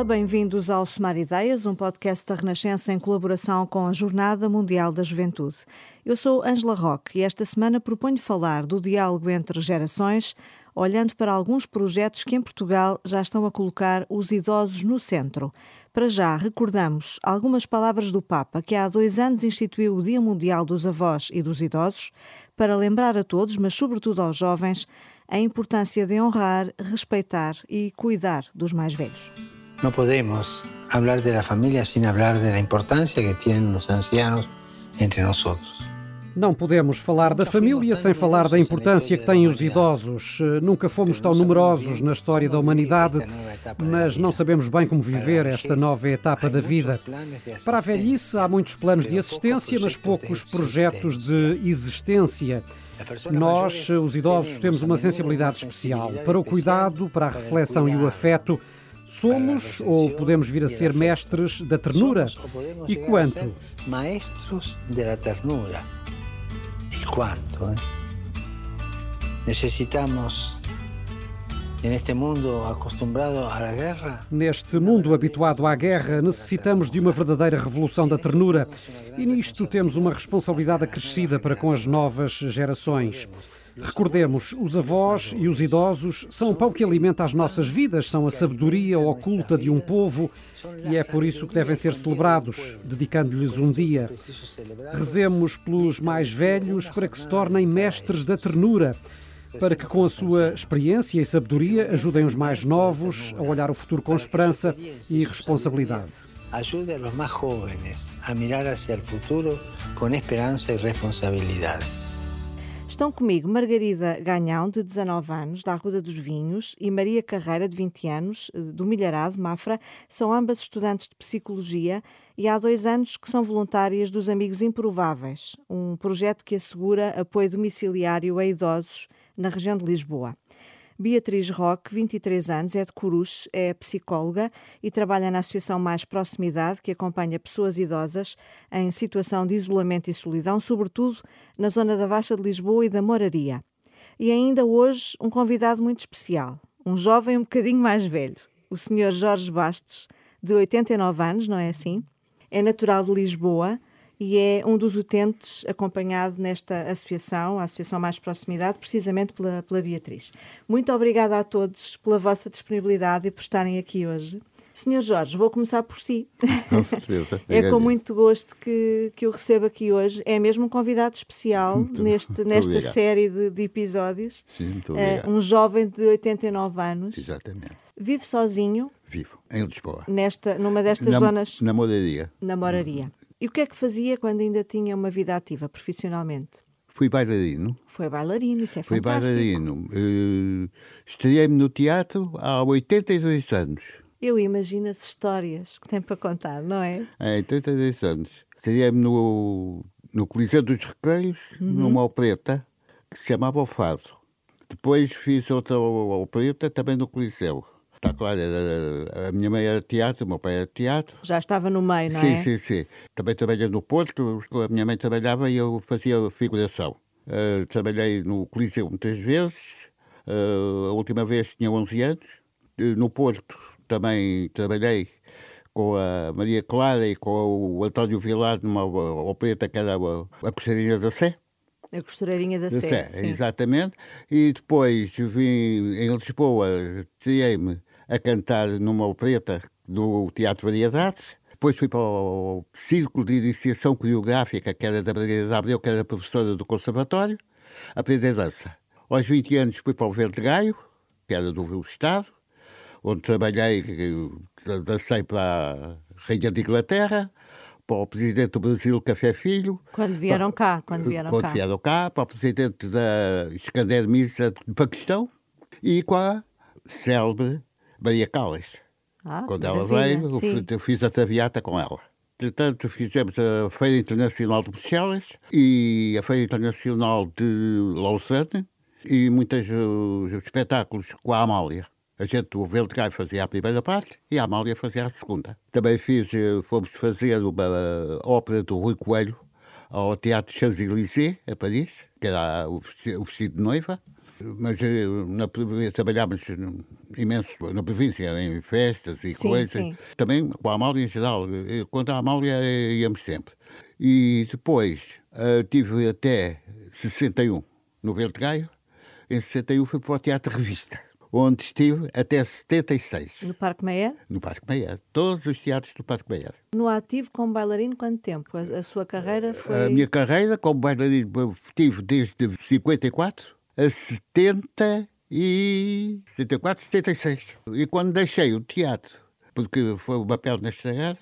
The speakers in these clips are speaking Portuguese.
tal? Bem-vindos ao Somar Ideias, um podcast da Renascença em colaboração com a Jornada Mundial da Juventude. Eu sou Angela Roque e esta semana proponho falar do diálogo entre gerações, olhando para alguns projetos que em Portugal já estão a colocar os idosos no centro. Para já, recordamos algumas palavras do Papa, que há dois anos instituiu o Dia Mundial dos Avós e dos Idosos, para lembrar a todos, mas sobretudo aos jovens, a importância de honrar, respeitar e cuidar dos mais velhos. Não podemos falar da família sem falar da importância que têm os ancianos entre nós. Não podemos falar da família sem falar da importância que têm os idosos. Nunca fomos tão numerosos na história da humanidade, mas não sabemos bem como viver esta nova etapa da vida. Para a velhice, há muitos planos de assistência, mas poucos projetos de existência. Nós, os idosos, temos uma sensibilidade especial para o cuidado, para a reflexão e o afeto. Somos ou podemos vir a ser mestres da ternura? E quanto? Maestros da ternura. E quanto? Eh? Necessitamos Neste mundo acostumado à guerra. Neste mundo habituado à guerra, necessitamos de uma verdadeira revolução da ternura. E nisto temos uma responsabilidade acrescida para com as novas gerações. Recordemos, os avós e os idosos são o pão que alimenta as nossas vidas, são a sabedoria oculta de um povo e é por isso que devem ser celebrados, dedicando-lhes um dia. Rezemos pelos mais velhos para que se tornem mestres da ternura para que, com a sua experiência e sabedoria, ajudem os mais novos a olhar o futuro com esperança e responsabilidade. Ajude os mais jovens a mirar hacia o futuro com esperança e responsabilidade. Estão comigo Margarida Ganhão, de 19 anos, da Arruda dos Vinhos, e Maria Carreira, de 20 anos, do Milharado, Mafra. São ambas estudantes de Psicologia e há dois anos que são voluntárias dos Amigos Improváveis, um projeto que assegura apoio domiciliário a idosos na região de Lisboa. Beatriz Roque, 23 anos, é de Coruche, é psicóloga e trabalha na Associação Mais Proximidade, que acompanha pessoas idosas em situação de isolamento e solidão, sobretudo na zona da Baixa de Lisboa e da Moraria. E ainda hoje um convidado muito especial, um jovem um bocadinho mais velho, o Sr. Jorge Bastos, de 89 anos, não é assim? É natural de Lisboa e é um dos utentes acompanhado nesta associação, a Associação Mais Proximidade, precisamente pela, pela Beatriz. Muito obrigada a todos pela vossa disponibilidade e por estarem aqui hoje. Senhor Jorge, vou começar por si. Com certeza. é com muito gosto que, que o recebo aqui hoje. É mesmo um convidado especial muito, neste, muito nesta obrigado. série de, de, episódios. Sim, muito obrigado. Uh, um jovem de 89 anos. Exatamente. Vive sozinho. Vivo, em Lisboa. Nesta, numa destas na, zonas. Na moraria. Na moraria. E o que é que fazia quando ainda tinha uma vida ativa profissionalmente? Fui bailarino. Foi bailarino, isso é Fui fantástico. Fui bailarino. Uh, Estreiei-me no teatro há 82 anos. Eu imagino as histórias que tem para contar, não é? É, 82 anos. Estreiei-me no, no Coliseu dos Recreios, uhum. numa opereta que se chamava O Fado. Depois fiz outra opereta também no Coliseu. Está claro, era, a minha mãe era teatro, o meu pai era teatro. Já estava no meio, não sim, é? Sim, sim, sim. Também trabalhei no Porto, a minha mãe trabalhava e eu fazia figuração. Uh, trabalhei no Coliseu muitas vezes, uh, a última vez tinha 11 anos. Uh, no Porto também trabalhei com a Maria Clara e com o António Vilar numa opereta que era a, a Costureirinha da Sé. A Costureirinha da, Sé, Sé exatamente. E depois vim em Lisboa, tirei-me a cantar numa opereta do Teatro Variedades. Depois fui para o Círculo de Iniciação Coreográfica, que era da Margarida Abreu, que era professora do Conservatório, aprender dança. Aos 20 anos fui para o Verde Gaio, que era do Estado, onde trabalhei, dancei para a Rainha de Inglaterra, para o Presidente do Brasil, Café Filho. Quando vieram para, cá, quando vieram quando cá. vieram cá, para o Presidente da Iskander Misa de Paquistão e com a célebre Maria Callas. Ah, Quando ela veio, eu fiz a traviata com ela. Entretanto, fizemos a Feira Internacional de Bruxelas e a Feira Internacional de Lausanne e muitos espetáculos com a Amália. A gente, o Veltgai fazia a primeira parte e a Amália fazia a segunda. Também fiz, uh, fomos fazer uma ópera do Rui Coelho ao Teatro Champs-Élysées, a Paris, que era o vestido de noiva. Mas eh, na, trabalhámos imenso na província, em festas e Sim, coisas. sim. Também com a Amália em geral. Eh, Quanto à Amália, eh, íamos sempre. E depois tive até 61 no Verde Gaio. Em 61 fui para o Teatro Revista, onde estive até 76, No Parque Meyer? no Parque Meia. Todos os teatros do Parque Meia. No ativo como bailarino, quanto tempo? A, a sua carreira foi. A minha carreira como bailarino tive desde 54 a 70 e 74, 76. E quando deixei o teatro, porque foi uma perna estragada,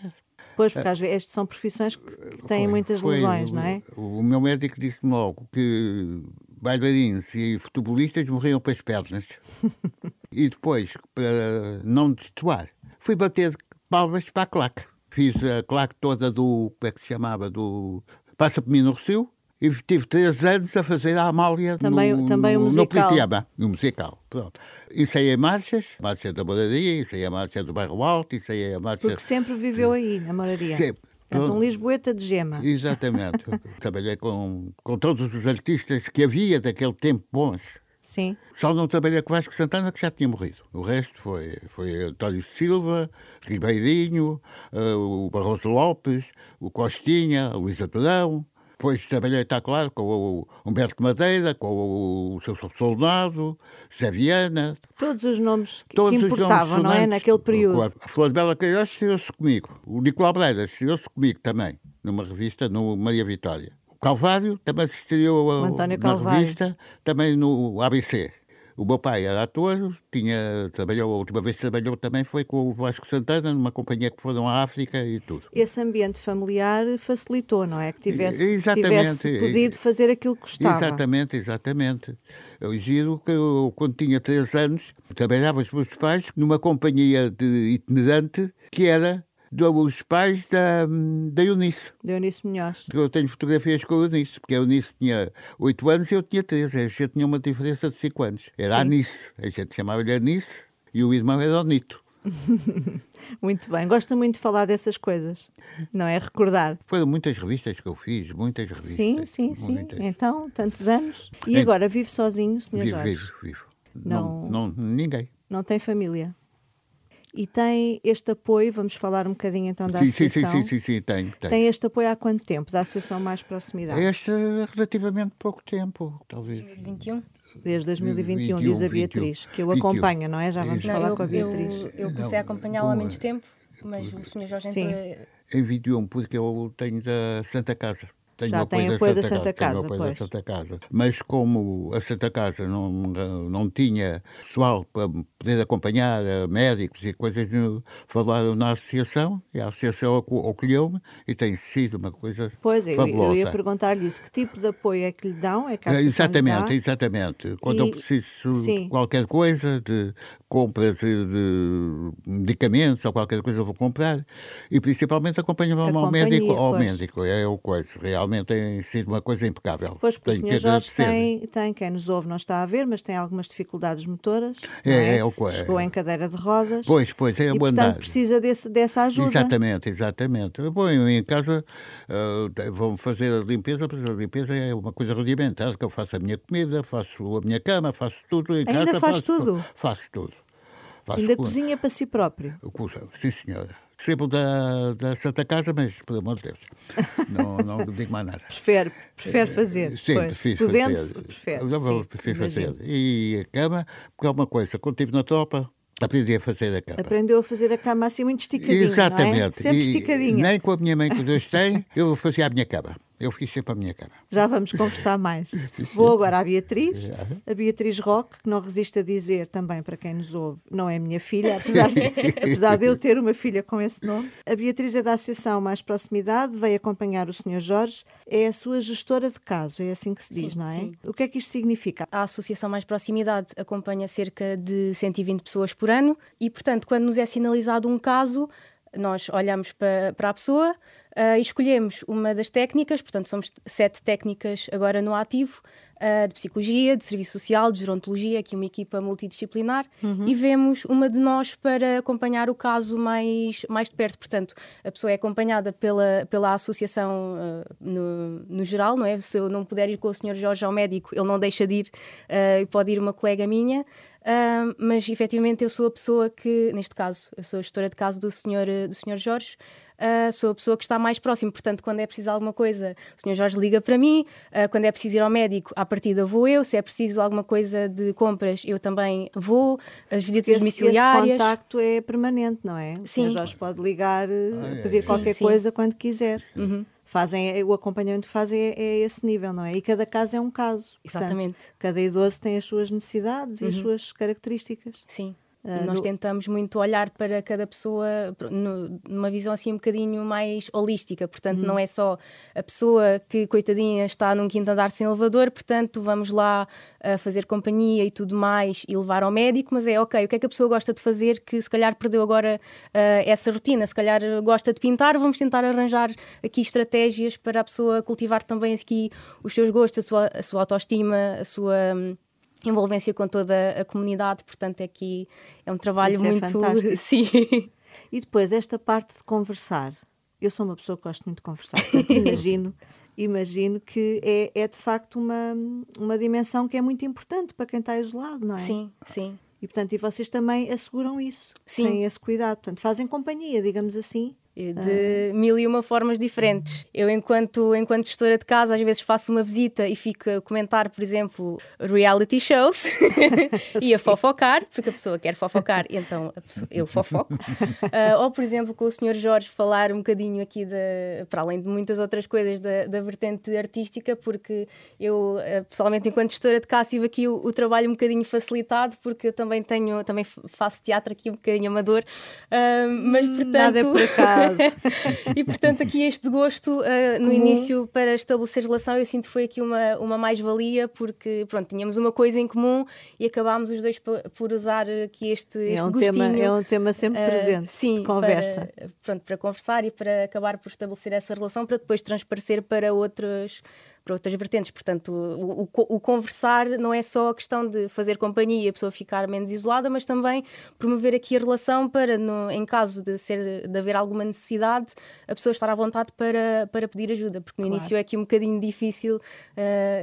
Pois, porque às vezes estas são profissões que têm foi- muitas foi lesões, o- não é? O, meu médico disse-me logo que bailarinos e futebolistas morriam para as pernas. e depois, para não destoar, fui bater palmas para a claque. Fiz a claque toda do, como é que se chamava, do Passa por mim no Recio, e tive três anos a fazer a Amália Também- no, também o musical. no Politeama, no musical. Pronto. Ensaiei marchas, marcha da moradia, ensaiei a marcha do bairro alto, ensaiei a marcha... Porque sempre viveu aí, na moraria. Sempre. Portanto, um. Lisboeta de gema. Exatamente. Trabalhei com, com todos os artistas que havia daquele tempo bons. Sim. Só não trabalhei com Vasco Santana, que já tinha morrido. O resto foi, foi António Silva, Ribeirinho, eh, o Barroso Lopes, o Costinha, o Luís Aturão. Depois trabalhei, está claro, com o Humberto Madeira, com o seu Soldado, Zé Viana. Todos os nomes que, Todos que importavam, não é? Naquele período. A Flor Bela Queiroz estreou-se comigo. O Nicolau Breira estreou-se comigo também, numa revista, no Maria Vitória. O Calvário também se estreou a- O António na Calvário. revista, também no ABC. O meu pai era ator, tinha, trabalhou, a última vez que trabalhou também foi com o Vasco Santana, numa companhia que foram à África e tudo. Esse ambiente familiar facilitou, não é? Que tivesse, Exatamente. tivesse podido fazer aquilo que gostava. Exatamente, exatamente. Eu giro que eu, quando tinha três anos, trabalhava os meus pais numa companhia de itinerante que era dos pais da, da Eunice. Dionísio Munhoz. Eu tenho fotografias com a Eunice, porque a Eunice tinha oito anos e eu tinha três. A gente tinha uma diferença de cinco anos. Era a Anice. A gente chamava-lhe Anice e o irmão era o Nito. Muito bem. Gosta muito de falar dessas coisas, não é? Recordar. Foram muitas revistas que eu fiz, muitas revistas. Sim, sim, sim. muitas. Então, tantos anos. E agora vive sozinho, Sr. Vivo, Jorge? vivo, vivo. Não- Não, não, ninguém. Não tem família? E tem este apoio, vamos falar um bocadinho então da Sim, sim, sim, associação. sim, sim, sim, tenho, tenho. Tem este apoio há quanto tempo? Da Associação Mais Proximidade? Este é relativamente pouco tempo, talvez. 21? Desde 2021, 21, diz a 21, Beatriz, que o 21. acompanha, não é? Já vamos Não, falar eu, com a Beatriz. Eu, eu comecei a acompanhá-la há menos tempo, mas o Sr. Jorge Sim. entrou. Em 21, porque eu tenho da Santa Casa. Tenho Já tem apoio da Santa Casa, pois. da Santa Casa. Mas como a Santa Casa não, não tinha pessoal para poder acompanhar, eh, médicos e coisas, no- falaram na associação, e a associação aco- acolheu-me e tem sido uma coisa Pois, fabulosa. eu ia perguntar-lhe isso. Que tipo de apoio é que lhe dão? É que dá? Exatamente, exatamente. Quando E- eu preciso sim. de qualquer coisa, de compras de, medicamentos ou qualquer coisa, eu vou comprar. E principalmente acompanho-me A ao médico. Ao pois. médico, é o coisa. Realmente tem sido uma coisa impecável. Pois, porque Tenho o Sr. Jorge tem, tem, quem nos ouve não está a ver, mas tem algumas dificuldades motoras. É, é? é o que é. Chegou em cadeira de rodas. Pois, pois, é e, o portanto, andar. precisa desse, dessa ajuda. Exatamente, exatamente. Bom, em casa vão fazer a limpeza, mas a limpeza é uma coisa rudimentar, que eu faço a minha comida, faço a minha cama, faço tudo em Ainda casa. faz faço, tudo? Faço tudo. Faço Ainda com- cozinha para si próprio. Sim, senhora. Recebo da, da Santa Casa, mas, pelo amor de Deus, não, não digo mais nada. Prefere, prefere fazer. Eh, Sim, prefiro Podendo, fazer. prefere. Eu prefiro fazer. E a cama, porque é uma coisa, quando estive na tropa, aprendi a fazer a cama. Aprendeu a fazer a cama assim muito esticadinha, Exatamente. não é? Sempre E esticadinha. Nem com a minha mãe que Deus tem, eu fazia a minha cama. Eu fiz sempre a minha cama. Já vamos conversar mais. Vou agora à Beatriz, a Beatriz Roque, que não resiste a dizer também para quem nos ouve, não é minha filha, apesar de, apesar de eu ter uma filha com esse nome. A Beatriz é da Associação Mais Proximidade, veio acompanhar o Sr. Jorge, é a sua gestora de caso, é assim que se diz, Sim, não é? sim. O que é que isto significa? A Associação Mais Proximidade acompanha cerca de 120 pessoas por ano e, portanto, quando nos é sinalizado um caso, nós olhamos para, para a pessoa e escolhemos uma das técnicas, portanto, somos sete técnicas agora no ativo, uh, de psicologia, de serviço social, de gerontologia, aqui uma equipa multidisciplinar, uhum. e vemos uma de nós para acompanhar o caso mais, mais de perto. Portanto, a pessoa é acompanhada pela, pela associação uh, no, no geral, não é? Se eu não puder ir com o Sr. Jorge ao médico, ele não deixa de ir uh, e pode ir uma colega minha. Uh, mas efetivamente eu sou a pessoa que, neste caso, eu sou a gestora de caso do senhor, do senhor Jorge, uh, sou a pessoa que está mais próximo. Portanto, quando é preciso alguma coisa, o senhor Jorge liga para mim. Uh, quando é preciso ir ao médico, à partida vou eu. Se é preciso alguma coisa de compras, eu também vou. As visitas esse, domiciliárias. Esse contacto é permanente, não é? O sim. senhor Jorge pode ligar, ah, é. pedir sim, qualquer sim. coisa quando quiser. Uhum fazem o acompanhamento que fazem é, é, esse nível, não é? E cada caso é um caso. Exatamente. Portanto, cada idoso tem as suas necessidades uhum. e as uhum. suas características. Sim. Uh, nós no... tentamos muito olhar para cada pessoa no, numa visão assim um bocadinho mais holística, portanto, uhum. não é só a pessoa que, coitadinha, está num quinto andar sem elevador, portanto, vamos lá uh, fazer companhia e tudo mais e levar ao médico, mas é ok, o que é que a pessoa gosta de fazer que se calhar perdeu agora uh, essa rotina, se calhar gosta de pintar, vamos tentar arranjar aqui estratégias para a pessoa cultivar também aqui os seus gostos, a sua, a sua autoestima, a sua. Um, envolvência com toda a comunidade, portanto aqui é um trabalho Isso é muito... É. Sim. E depois esta parte de conversar. Eu sou uma pessoa que gosto muito de conversar, portanto, imagino, imagino que é, é de facto uma, uma dimensão que é muito importante para quem está isolado, não é? Sim, sim. E portanto, e vocês também asseguram isso, sim. têm esse cuidado, portanto, fazem companhia, digamos assim, de mil e uma formas diferentes. Eu, enquanto, enquanto gestora de casa, às vezes faço uma visita e fico a comentar, por exemplo, reality shows e a fofocar, porque a pessoa quer fofocar, então pessoa, eu fofoco. Uh, ou, por exemplo, com o Sr. Jorge falar um bocadinho aqui, de, para além de muitas outras coisas, da, da vertente artística, porque eu, uh, pessoalmente, enquanto gestora de casa, tive aqui o, o, trabalho um bocadinho facilitado, porque eu também tenho, também faço teatro aqui um bocadinho amador, uh, mas portanto. Nada é por acaso. E portanto, aqui este gosto uh, no início para estabelecer relação, eu sinto que foi aqui uma, uma mais-valia, porque pronto, tínhamos uma coisa em comum e acabámos os dois por usar aqui este, é este um gostinho. Tema, é um tema sempre presente. Uh, sim, conversa. Para, pronto, para conversar e para acabar por estabelecer essa relação, para depois transparecer para outros para outras vertentes. Portanto, o, o, o, conversar não é só a questão de fazer companhia e a pessoa ficar menos isolada, mas também promover aqui a relação para, no, em caso de, ser, de haver alguma necessidade, a pessoa estar à vontade para, para pedir ajuda, porque no claro. início é aqui um bocadinho difícil uh,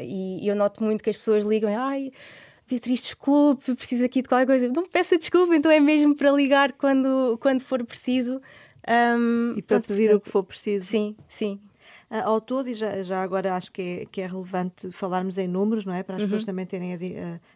e, e eu noto muito que as pessoas ligam, ai. Beatriz, desculpe, preciso aqui de qualquer coisa. Não peça desculpa, então é mesmo para ligar quando, quando for preciso. Um, e para pedir portanto, o que for preciso. Sim, sim. Uh, ao todo, e já, já agora acho que é, que é relevante falarmos em números, não é? Para as uhum. pessoas também terem a,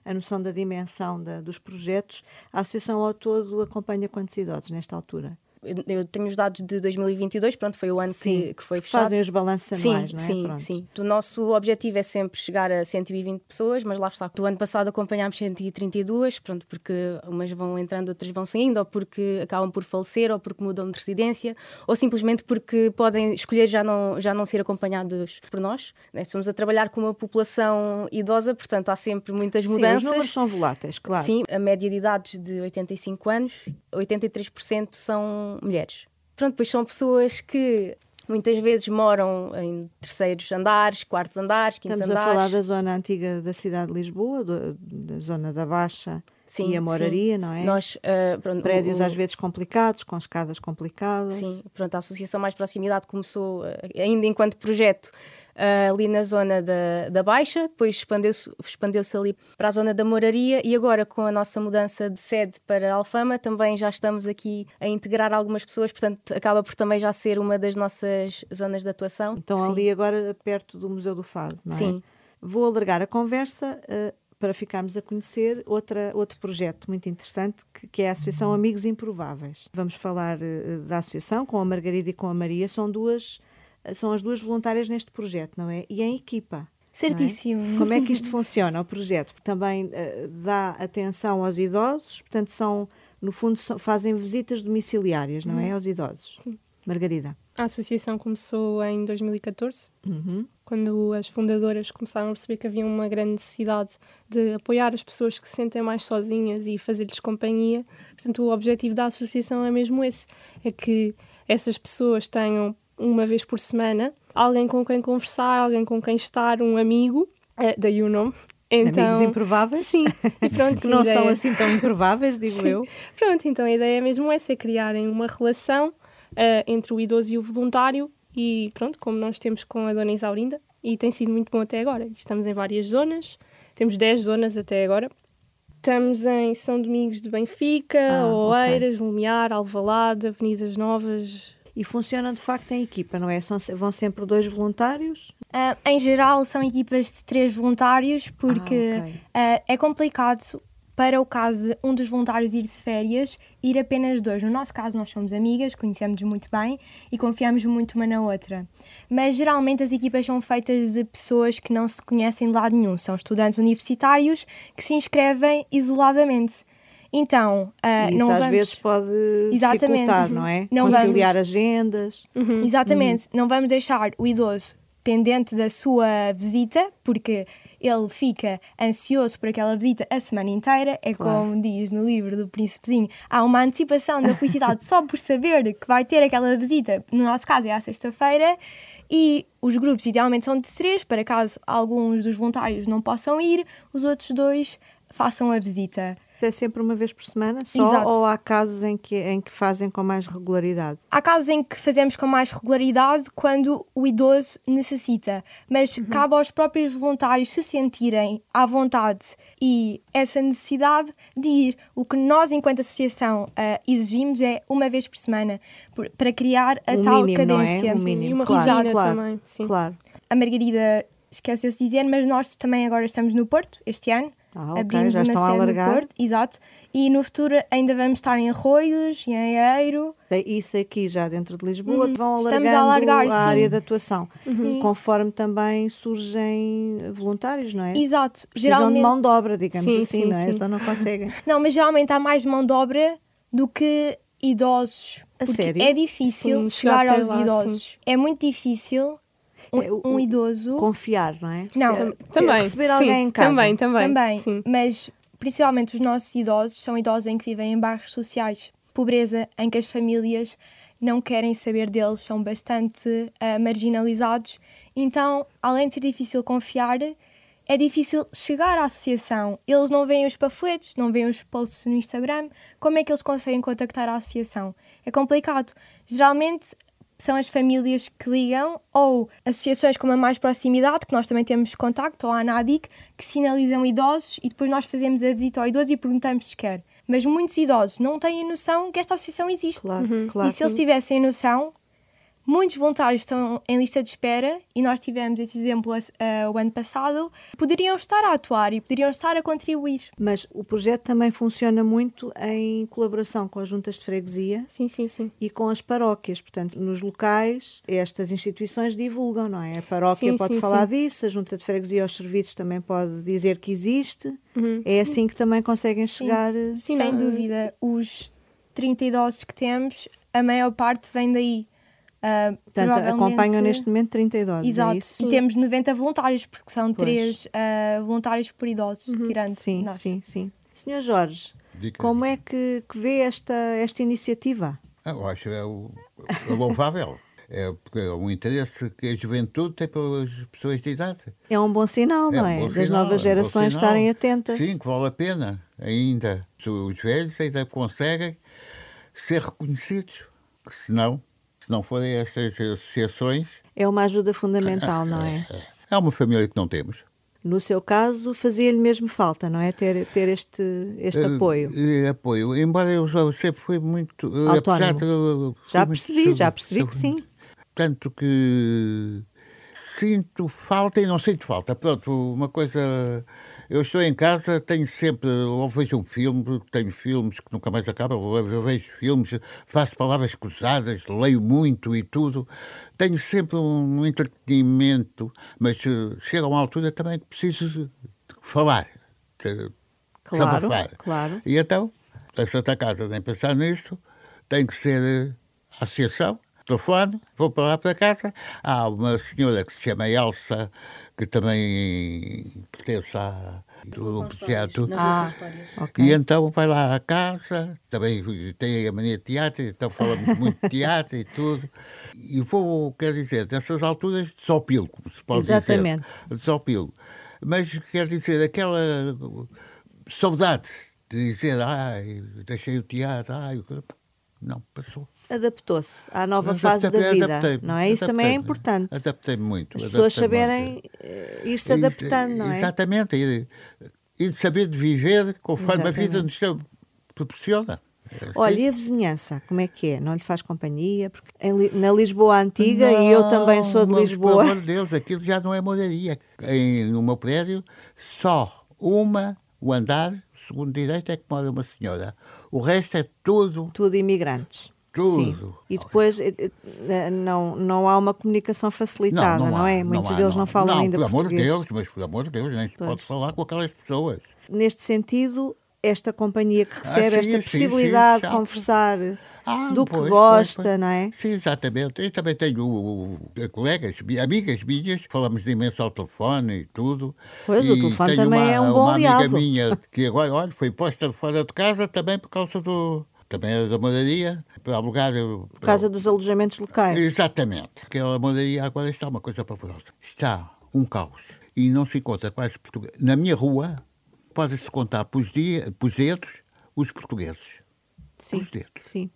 a, a noção da dimensão da, dos projetos, a Associação ao todo acompanha quantos idosos nesta altura? Eu tenho os dados de 2022, pronto, foi o ano que, que, foi fechado. Fazem os balanços anuais, sim, não é? Sim, pronto. sim. O nosso objetivo é sempre chegar a 120 pessoas, mas lá está. Do ano passado acompanhámos 132, pronto, porque umas vão entrando, outras vão saindo, ou porque acabam por falecer, ou porque mudam de residência, ou simplesmente porque podem escolher já não, já não ser acompanhados por nós. Né? Estamos a trabalhar com uma população idosa, portanto há sempre muitas mudanças. Sim, os números são voláteis, claro. Sim, a média de idades de 85 anos, 83% são mulheres. Pronto, pois são pessoas que muitas vezes moram em terceiros andares, quartos andares, quintos Estamos andares. Estamos a falar da zona antiga da cidade de Lisboa, do, da zona da Baixa sim, e a moraria, sim. não é? Nós, uh, pronto, Prédios o, às vezes complicados, com escadas complicadas. Sim, pronto, a Associação Mais Proximidade começou, uh, ainda enquanto projeto, uh, ali na zona da, da Baixa, depois expandeu-se expandeu ali para a zona da Moraria e agora com a nossa mudança de sede para Alfama também já estamos aqui a integrar algumas pessoas, portanto acaba por também já ser uma das nossas zonas de atuação. Então Sim. ali agora perto do Museu do Fado, não é? Sim. Vou alargar a conversa uh, para ficarmos a conhecer outra, outro projeto muito interessante que, que, é a Associação Amigos Improváveis. Vamos falar uh, da associação com a Margarida e com a Maria, são duas são as duas voluntárias neste projeto, não é? E em equipa. É? Certíssimo. É? Como é que isto funciona, o projeto? Também uh, dá atenção aos idosos, portanto, são, no fundo, são, fazem visitas domiciliárias, não é? Uhum. Aos idosos. Sim. Margarida. A associação começou em 2014, uhum. quando as fundadoras começaram a perceber que havia uma grande necessidade de apoiar as pessoas que se sentem mais sozinhas e fazer-lhes companhia. Portanto, o objetivo da associação é mesmo esse: é que essas pessoas tenham uma vez por semana, alguém com quem conversar, alguém com quem estar, um amigo, Uh, daí o nome. Então, Amigos improváveis? Sim, e pronto. não ideia... são assim tão improváveis, digo sim. eu. Pronto, então a ideia mesmo é ser criarem uma relação uh, entre o idoso e o voluntário e pronto, como nós temos com a Dona Isaurinda, e tem sido muito bom até agora. Estamos em várias zonas, temos 10 zonas até agora. Estamos em São Domingos de Benfica, ah, Oeiras, okay. Lumiar, Alvalade, Avenidas Novas. E funcionam de facto em equipa, não é? São, vão sempre dois voluntários? Uh, em geral, são equipas de três voluntários, porque ah, okay. uh, é complicado para o caso de um dos voluntários ir de férias, ir apenas dois. No nosso caso, nós somos amigas, conhecemos muito bem e confiamos muito uma na outra. Mas geralmente as equipas são feitas de pessoas que não se conhecem de lado nenhum. São estudantes universitários que se inscrevem isoladamente. Então, uh, Isso não às vamos... vezes pode Exatamente. dificultar, não é? Não Conciliar vamos... agendas. Uhum. Exatamente. Uhum. Não vamos deixar o idoso pendente da sua visita, porque ele fica ansioso por aquela visita a semana inteira. É claro. como diz no livro do Príncipezinho: há uma antecipação da felicidade só por saber que vai ter aquela visita. No nosso caso, é à sexta-feira. E os grupos idealmente são de três, para caso alguns dos voluntários não possam ir, os outros dois façam a visita. É sempre uma vez por semana só Exato. ou há casos em que, em que fazem com mais regularidade? Há casos em que fazemos com mais regularidade quando o idoso necessita, mas uhum. cabe aos próprios voluntários se sentirem à vontade e essa necessidade de ir. O que nós, enquanto associação, uh, exigimos é uma vez por semana por, para criar a um tal mínimo, cadência. Não é? um mínimo. E uma claro, rotina claro, também. Sim. Claro. A Margarida esqueceu-se de dizer, mas nós também agora estamos no Porto este ano. Ah, ok, já estão a alargar. Porto, exato. E no futuro ainda vamos estar em Arroios e em Eiro. Isso aqui já dentro de Lisboa uhum. vão alargando a, alargar, a área de atuação. Uhum. Conforme também surgem voluntários, não é? Exato. Precisam geralmente... de mão de obra, digamos sim, assim, sim, não é? Sim. Só não conseguem. Não, mas geralmente há mais mão de obra do que idosos. A sério? É difícil chegar aos lá, idosos. É muito difícil um, é, um, idoso. Confiar, não é? Não, é, também. Receber sim, alguém em casa. Também, também. Também. Sim. Mas principalmente os nossos idosos são idosos em que vivem em bairros sociais. Pobreza em que as famílias não querem saber deles, são bastante uh, marginalizados. Então, além de ser difícil confiar, é difícil chegar à associação. Eles não veem os panfletos, não veem os posts no Instagram. Como é que eles conseguem contactar a associação? É complicado. Geralmente, são as famílias que ligam ou associações com uma mais proximidade, que nós também temos contacto, ou a ANADIC, que sinalizam idosos e depois nós fazemos a visita ao idoso e perguntamos se quer. Mas muitos idosos não têm noção que esta associação existe. Claro, uhum. claro. E se eles tivessem noção, Muitos voluntários estão em lista de espera e nós tivemos esse exemplo uh, o ano passado. Poderiam estar a atuar e poderiam estar a contribuir. Mas o projeto também funciona muito em colaboração com as juntas de freguesia sim, sim, sim. e com as paróquias. Portanto, nos locais, estas instituições divulgam, não é? A paróquia sim, pode sim, falar sim. disso, a junta de freguesia aos serviços também pode dizer que existe. Uhum, é assim que também conseguem chegar. Eh, sim, sem dúvida. Os 30 idosos que temos, a maior parte vem daí. Uh, Portanto, acompanham neste momento 30 idosos. É Exato. É e temos 90 voluntários, porque são pois. três uh, voluntários por idosos, uhum. tirando sim, nós. Sim, sim. Senhor Jorge, Dica. como é que, que, vê esta, esta iniciativa? Ah, eu acho é, o, é louvável. É, porque é um interesse que a juventude tem pelas pessoas de idade. É um bom sinal, é não é? Um das sinal, novas gerações é um estarem atentas. Sim, que vale a pena ainda. Os velhos ainda conseguem ser reconhecidos, senão se não forem estas associações. É uma ajuda fundamental, não é? É uma família que não temos. No seu caso, fazia-lhe mesmo falta, não é? Ter, ter este, este uh, apoio. Uh, apoio. Embora eu sempre fui muito. Uh, Autónomo. De, já percebi, muito, já percebi que sim. Tanto que sinto falta e não sinto falta. Pronto, uma coisa eu estou em casa, tenho sempre, ou vejo um filme, tenho filmes que nunca mais acabam, eu vejo filmes, faço palavras cruzadas, leio muito e tudo. Tenho sempre um entretenimento, mas eh, chega a uma altura também que preciso falar. Claro, falar. claro. E então, da Santa Casa, nem pensar nisto, tem que ser eh, associação, telefone, vou para lá para casa. Há uma senhora que se chama Elsa, que também pertence à, do teatro. Ah, okay. E então vai lá à casa, também tem a mania de teatro, então falamos muito de teatro e tudo. E vou, quer dizer, nessas alturas, desopilo, como se pode Exatamente. dizer. Desopilo. Mas quer dizer, aquela saudade de dizer, ai, deixei o teatro, ai, não, passou. Adaptou-se à nova fase da vida, não é? Isso também é importante. Adaptei-me muito. As pessoas saberem. Eh, ir-se adaptando, não é? Exatamente, e, e saber de viver conforme Exatamente. a vida nos proporciona. Olha, e a vizinhança, como é que é? Não lhe faz companhia? Porque na Lisboa Antiga, não, e eu também sou de Lisboa. Pelo amor de Deus, aquilo já não é moradia. Em, no meu prédio, só uma, o andar, segundo direito, é que mora uma senhora. O resto é tudo. Tudo imigrantes. Tudo. Sim. E depois eh, eh, não, não há uma comunicação facilitada, não, não, não é? Muitos não deles não, falam ainda por português. Não, por amor de Deus, mas por amor de Deus, nem se pode falar com aquelas pessoas. Neste sentido, esta companhia que recebe ah, sim, esta possibilidade sim, sim, de conversar ah, do pois, que gosta, pois, pois. não é? Sim, exatamente. Eu também tenho uh, uh, colegas, amigas minhas, falamos de imenso ao telefone e tudo. Pois, e o telefone também uma, é um bom uma aliado. amiga minha que agora, olha, foi posta fora de casa também por causa do... Também era da moradia, para alugar... Por causa dos alojamentos locais. Exatamente. Aquela moradia agora está uma coisa pavorosa. Está um caos. E não se encontra quase português. Na minha rua, pode-se contar por, dia, por dedos os portugueses. Sim, sim.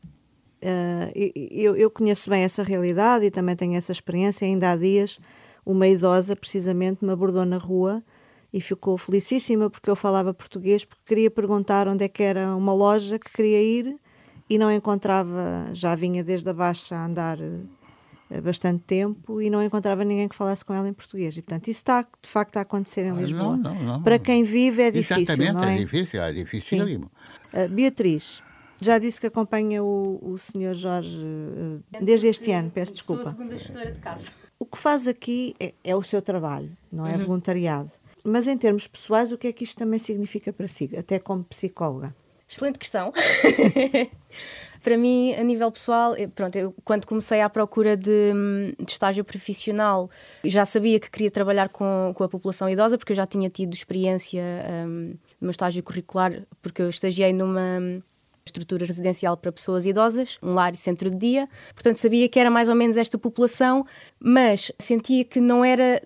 Uh, eu, eu, conheço bem essa realidade e também tenho essa experiência. Ainda há dias, uma idosa, precisamente, me abordou na rua e ficou felicíssima porque eu falava português, porque queria perguntar onde é que era uma loja que queria ir e não encontrava, já vinha desde a baixa a andar eh, bastante tempo e não encontrava ninguém que falasse com ela em português. E, portanto, isso está de facto a acontecer em ah, Lisboa. Não, não, não. Para quem vive é difícil. Exatamente, não é? é difícil, é difícil. Uh, Beatriz, já disse que acompanha o, o Sr. Jorge uh, desde este ano, peço desculpa. Sou a segunda gestora de casa. O que faz aqui é, é o seu trabalho, não é uhum. voluntariado. Mas em termos pessoais, o que é que isto também significa para si, até como psicóloga? Excelente questão. para mim, a nível pessoal, pronto, eu quando comecei à procura de, de, estágio profissional, já sabia que queria trabalhar com, com a população idosa, porque eu já tinha tido experiência um, no meu estágio curricular, porque eu estagiei numa estrutura residencial para pessoas idosas, um lar e centro de dia. Portanto, sabia que era mais ou menos esta população, mas sentia que não era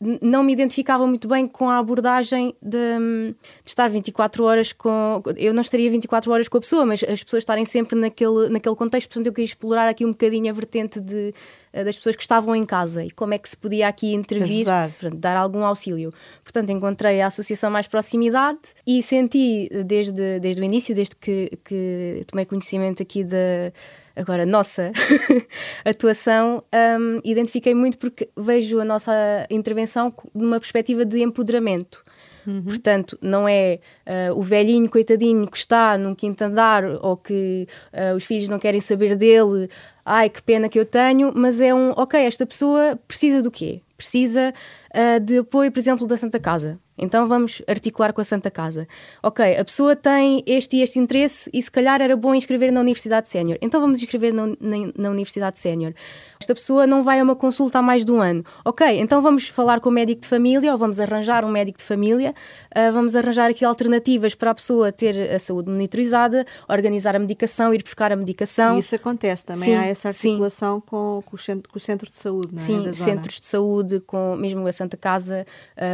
não me identificava muito bem com a abordagem de, de, estar 24 horas com. Eu não estaria 24 horas com a pessoa, mas as pessoas estarem sempre naquele, naquele contexto. Portanto, eu queria explorar aqui um bocadinho a vertente de, eh, das pessoas que estavam em casa e como é que se podia aqui intervir, portanto, dar algum auxílio. Portanto, encontrei a associação Mais Proximidade e senti desde, desde o início, desde que, que tomei conhecimento aqui da Agora, nossa atuação, um, identifiquei muito porque vejo a nossa intervenção numa perspectiva de empoderamento. Uhum. Portanto, não é uh, o velhinho coitadinho que está num quinto andar ou que uh, os filhos não querem saber dele, ai que pena que eu tenho, mas é um, ok, esta pessoa precisa do quê? Precisa uh, de apoio, por exemplo, da Santa Casa. Então vamos articular com a Santa Casa. Ok, a pessoa tem este e este interesse e se calhar era bom inscrever na Universidade Sénior. Então vamos inscrever na, na, na Universidade Sénior. Esta pessoa não vai a uma consulta há mais de um ano. Ok, então vamos falar com o médico de família ou vamos arranjar um médico de família, uh, vamos arranjar aqui alternativas para a pessoa ter a saúde monitorizada, organizar a medicação, ir buscar a medicação. E isso acontece também, sim, há essa articulação com, com, o centro, com, o centro, de saúde, não é? Sim, centros de saúde, com mesmo a Santa Casa,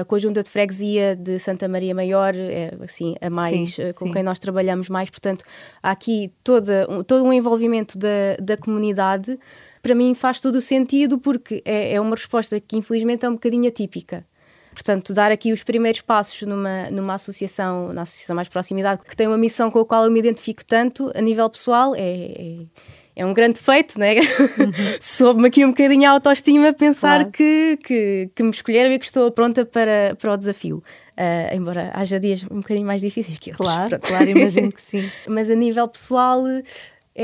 com a Junta de Freguesia de Santa Maria Maior, é assim, a mais sim, uh, com sim. quem nós trabalhamos mais, portanto, há aqui toda, um, todo um envolvimento da, da comunidade para mim faz todo o sentido porque é, é uma resposta que infelizmente é um bocadinho atípica. Portanto, dar aqui os primeiros passos numa, numa associação, na associação mais proximidade, que tem uma missão com a qual eu me identifico tanto a nível pessoal, é, é, é um grande feito, né? Uhum. Soube-me aqui um bocadinho a autoestima pensar claro. que, que, que me escolheram e que estou pronta para, para o desafio. Uh, embora haja dias um bocadinho mais difíceis que outros. Claro, Pronto. claro, imagino que sim. Mas a nível pessoal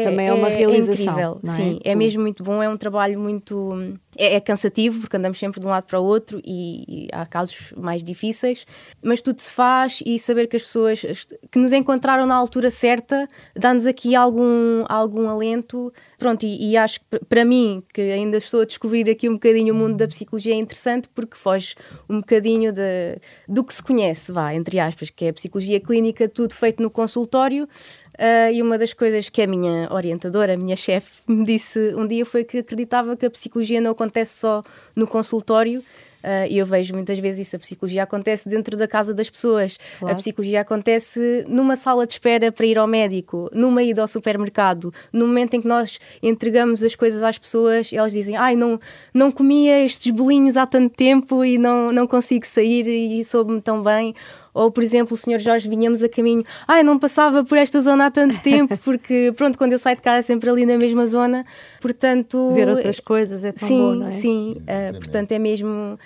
também é uma é, realização. É incrível, sim, é mesmo muito bom, é um trabalho muito. É, é, cansativo porque andamos sempre de um lado para o outro e, e, há casos mais difíceis, mas tudo se faz e saber que as pessoas que nos encontraram na altura certa dá-nos aqui algum, algum alento. Pronto, e, e, acho que para mim, que ainda estou a descobrir aqui um bocadinho o mundo da psicologia, é interessante porque foge um bocadinho de, do que se conhece, vá, entre aspas, que é a psicologia clínica, tudo feito no consultório. Uh, e uma das coisas que a minha orientadora, a minha chefe, me disse um dia foi que acreditava que a psicologia não acontece só no consultório, Uh, e eu vejo muitas vezes isso. A psicologia acontece dentro da casa das pessoas. Claro. A psicologia acontece numa sala de espera para ir ao médico, numa ida ao supermercado, no momento em que nós entregamos as coisas às pessoas e elas dizem: Ai, não, não comia estes bolinhos há tanto tempo e não, não consigo sair e soube-me tão bem. Ou, por exemplo, o senhor Jorge vinhamos a caminho, ai, ah, não passava por esta zona há tanto tempo, porque, pronto, quando eu saio de casa é sempre ali na mesma zona, portanto... Ver outras coisas é tão sim, bom, não é? Sim, uh, portanto é mesmo...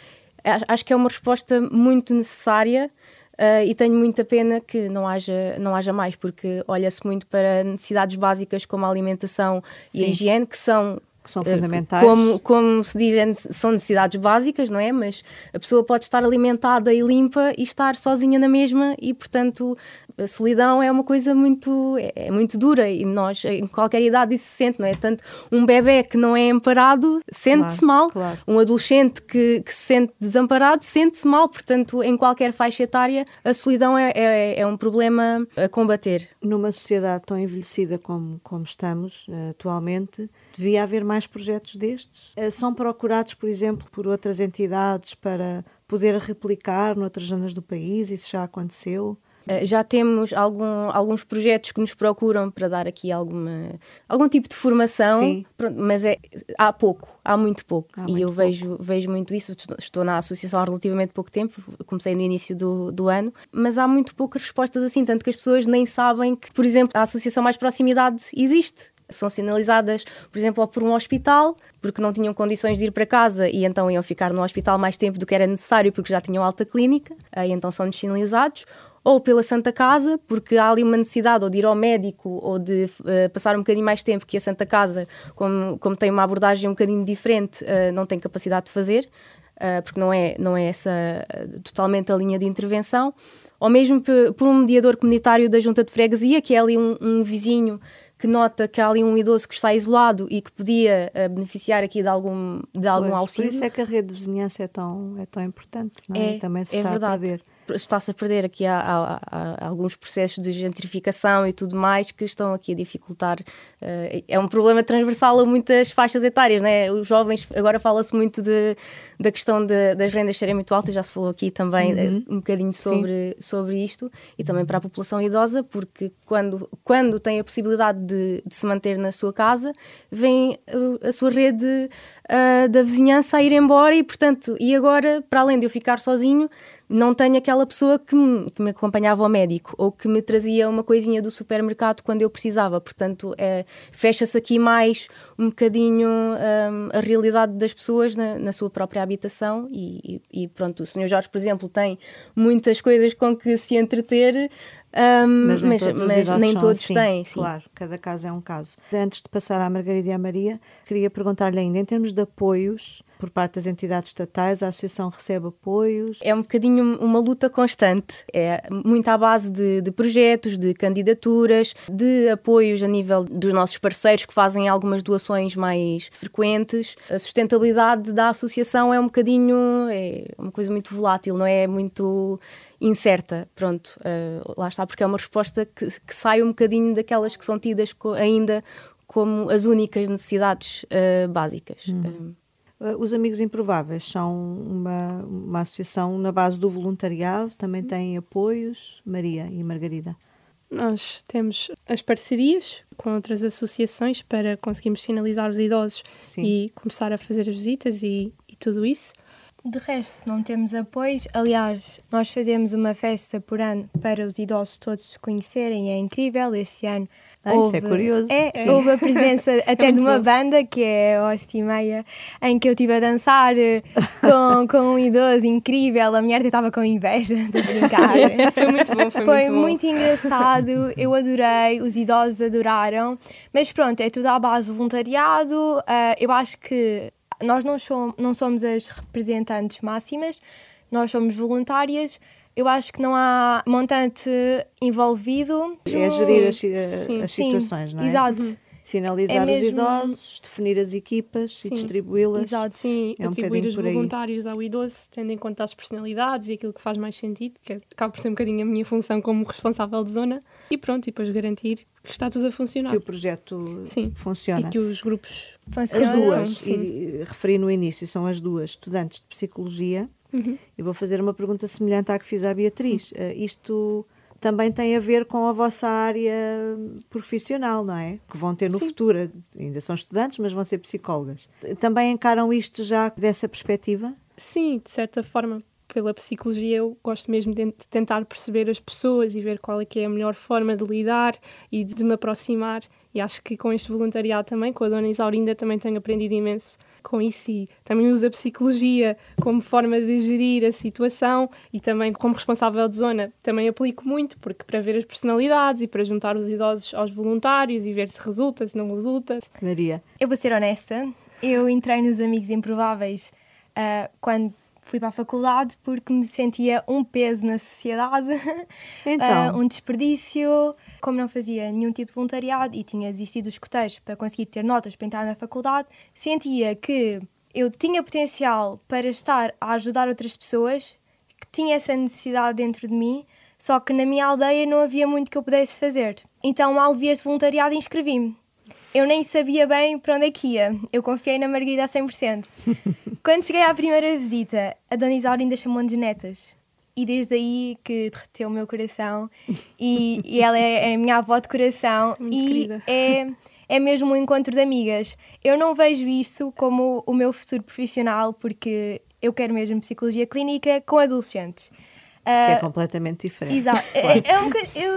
Acho que é uma resposta muito necessária Uh, e tenho muita pena que não haja, não haja mais, porque olha-se muito para necessidades básicas como a alimentação Sim. e a higiene, que são que são fundamentais. Como, como se diz, são necessidades básicas, não é? Mas a pessoa pode estar alimentada e limpa e estar sozinha na mesma e, portanto, a solidão é uma coisa muito, é, é, muito dura e nós, em qualquer idade, isso se sente, não é? Tanto um bebê que não é amparado sente-se claro, mal, claro. um adolescente que, que se sente desamparado sente-se mal, portanto, em qualquer faixa etária, a solidão é, é, é, um problema a combater. Numa sociedade tão envelhecida como, como estamos uh, atualmente, devia haver mais projetos destes? Uh, são procurados, por exemplo, por outras entidades para poder replicar noutras zonas do país? Isso já aconteceu? Eh, já temos algum, alguns projetos que nos procuram para dar aqui alguma, algum tipo de formação, pronto, mas é, há pouco, há muito pouco. Há e muito eu pouco. Vejo, vejo muito isso. Estou na associação há relativamente pouco tempo, comecei no início do, do ano, mas há muito poucas respostas assim, tanto que as pessoas nem sabem que, por exemplo, a associação Mais Proximidade existe são sinalizadas, por exemplo, por um hospital, porque não tinham condições de ir para casa e então iam ficar no hospital mais tempo do que era necessário porque já tinham alta clínica, e então são sinalizados, ou pela Santa Casa, porque há ali uma necessidade ou de ir ao médico ou de uh, passar um bocadinho mais tempo que a Santa Casa, como, como tem uma abordagem um bocadinho diferente, uh, não tem capacidade de fazer, uh, porque não é, não é essa totalmente a linha de intervenção, ou mesmo por um mediador comunitário da Junta de Freguesia, que é ali um, um vizinho que nota que há ali um idoso que está isolado e que podia uh, beneficiar aqui de algum, de algum pois, auxílio. Por isso é que a rede de vizinhança é tão, é tão importante, não é? é Também se é está verdade. a perder está-se a perder aqui há, há, há, alguns processos de gentrificação e tudo mais que estão aqui a dificultar. Uh, é um problema transversal a muitas faixas etárias, né? Os jovens, agora fala-se muito de, da questão de, das rendas serem muito altas, já se falou aqui também uhum. um bocadinho sobre, sobre isto, e também para a população idosa, porque quando, quando tem a possibilidade de, de se manter na sua casa, vem a, a sua rede uh, da vizinhança a ir embora e, portanto, e agora, para além de eu ficar sozinho, não tenho aquela pessoa que me, que me, acompanhava ao médico ou que me trazia uma coisinha do supermercado quando eu precisava. Portanto, é, fecha-se aqui mais um bocadinho um, a realidade das pessoas na, na sua própria habitação. E, e, e, pronto, o Sr. Jorge, por exemplo, tem muitas coisas com que se entreter. Um, mas nem mas, todos, mas nem todos assim, têm. Sim. Claro, cada caso é um caso. Antes de passar à Margarida e à Maria, queria perguntar-lhe ainda, em termos de apoios por parte das entidades estatais, a associação recebe apoios? É um bocadinho uma luta constante, é muito à base de, de projetos, de candidaturas, de apoios a nível dos nossos parceiros que fazem algumas doações mais frequentes. A sustentabilidade da associação é um bocadinho, é uma coisa muito volátil, não é muito incerta, pronto, uh, lá está, porque é uma resposta que, que, sai um bocadinho daquelas que são tidas co ainda como as únicas necessidades uh, básicas. Hum. Uh, os Amigos Improváveis são uma, uma associação na base do voluntariado, também têm apoios, Maria e Margarida. Nós temos as parcerias com outras associações para conseguirmos sinalizar os idosos Sim. e começar a fazer as visitas e, e tudo isso. De resto, não temos apoios. Aliás, nós fazemos uma festa por ano para os idosos todos se conhecerem, é incrível. Este ano ah, houve, isso é curioso. É, houve a presença até é de uma bom. banda, que é Hoste e Meia, em que eu estive a dançar eh, com, com um idoso incrível. A mulher estava com inveja de brincar. foi muito bom, foi, foi muito, muito engraçado. Eu adorei, os idosos adoraram. Mas pronto, é tudo à base de voluntariado. Uh, eu acho que nós não somos, não somos as representantes máximas, nós somos voluntárias. Eu acho que não há montante envolvido. É gerir as, as situações, sim, não é? Exato. Sinalizar É os mesmo- idosos, definir as equipas Sim. e distribuí-las. Exato. Sim, É um atribuir bocadinho os voluntários ao idoso, tendo em conta as personalidades e aquilo que faz mais sentido, que acaba por ser um bocadinho a minha função como responsável de zona, e pronto, e depois garantir que está tudo a funcionar. Que o projeto Sim. funciona. E que os grupos. As Funciona. duas, sim. e, e referi no início, são as duas estudantes de psicologia. Uhum. E vou fazer uma pergunta semelhante à que fiz à Beatriz. Eh, isto também tem a ver com a vossa área profissional, não é? Que vão ter no futuro. Ainda são estudantes, mas vão ser psicólogas. Também encaram isto já dessa perspectiva? Sim, de certa forma, pela psicologia, eu gosto mesmo de tentar perceber as pessoas e ver qual é que é a melhor forma de lidar e de me aproximar. E acho que com este voluntariado também, com a Dona Isaurinda, também tenho aprendido imenso com isso e também uso a psicologia como forma de gerir a situação e também como responsável de zona também aplico muito porque para ver as personalidades e para juntar os idosos aos voluntários e ver se resulta, se não resulta. Maria. Eu vou ser honesta, eu entrei nos Amigos Improváveis ah, quando fui para a faculdade porque me sentia um peso na sociedade, Então. ah, um desperdício. Como não fazia nenhum tipo de voluntariado e tinha desistido dos escoteiros para conseguir ter notas para entrar na faculdade, sentia que eu tinha potencial para estar a ajudar outras pessoas, que tinha essa necessidade dentro de mim, só que na minha aldeia não havia muito que eu pudesse fazer. Então, mal vi este voluntariado, inscrevi-me. Eu nem sabia bem para onde é que ia. Eu confiei na Margarida a 100%. Quando cheguei à primeira visita, a Dona Isaura ainda chamou-nos netas. E desde aí que derreteu o meu coração. E, e ela é, é a minha avó de coração. Muito e querida. é, é mesmo um encontro de amigas. Eu não vejo isso como o meu futuro profissional, porque eu quero mesmo psicologia clínica com adolescentes. Que é Ah, completamente diferente. Exato. É, é um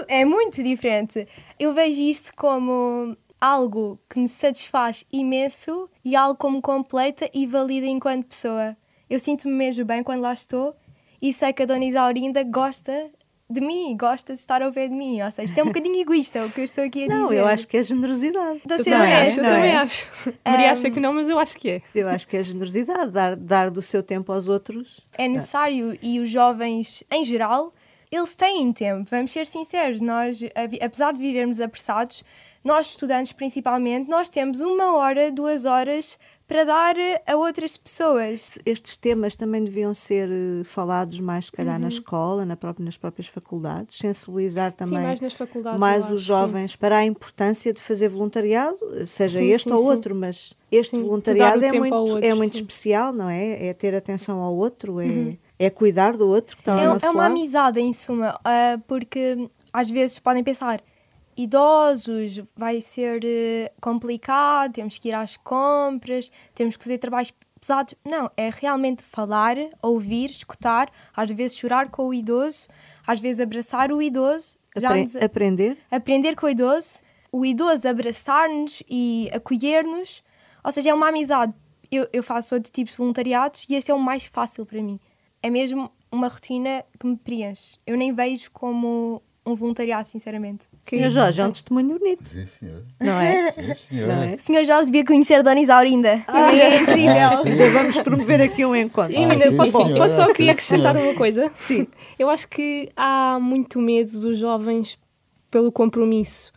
é muito diferente. Eu vejo isto como algo que me satisfaz imenso e algo como completa e valida enquanto pessoa. Eu sinto-me mesmo bem quando lá estou e sei que a Dona Isaurinda gosta de mim, gosta de estar ao pé de mim. Ou seja, isto é um bocadinho egoísta o que eu estou aqui a dizer. Não, eu acho que é generosidade. Estou a ser honesta. eu não também é? acho. Maria acha que não, mas eu acho que é. Eu acho que é generosidade, dar, dar do seu tempo aos outros. é necessário e os jovens em geral eles têm tempo vamos ser sinceros nós apesar de vivermos apressados nós estudantes principalmente nós temos uma hora duas horas para dar a outras pessoas Estes temas também deviam ser eh, falados mais, se calhar, na escola, na própria, nas próprias faculdades, sensibilizar também Sim, mais nas faculdades. mais os acho, sim. jovens para a importância de fazer voluntariado, seja Sim, este sim, ou sim. outro, mas este Sim, voluntariado é muito, ao outro, é muito sim. especial, não é? É ter atenção ao outro, é, é cuidar do outro que está ao é, nosso é uma lado. amizade em suma ah, porque às vezes podem pensar idosos vai ser eh, complicado temos que ir às compras temos que fazer trabalhos pesados não é realmente falar ouvir escutar às vezes chorar com o idoso às vezes abraçar o idoso Apre- nos- Aprender. aprender com o idoso, o idoso abraçar-nos e acolher-nos. Ou seja, é uma amizade. Eu, eu faço outro tipo de voluntariados e este é o mais fácil para mim. É mesmo uma rotina que me preenche. Eu nem vejo como um voluntariado, sinceramente. Senhor Jorge, é um testemunho bonito, Sim, senhor. não é? Sim, senhor. Não é? O senhor Jorge devia conhecer Dona Isaurinda. é incrível. Então vamos promover aqui um encontro. E ainda sim, posso, senhora, posso só acrescentar senhora. uma coisa? Sim. Eu acho que há muito medo dos jovens pelo compromisso,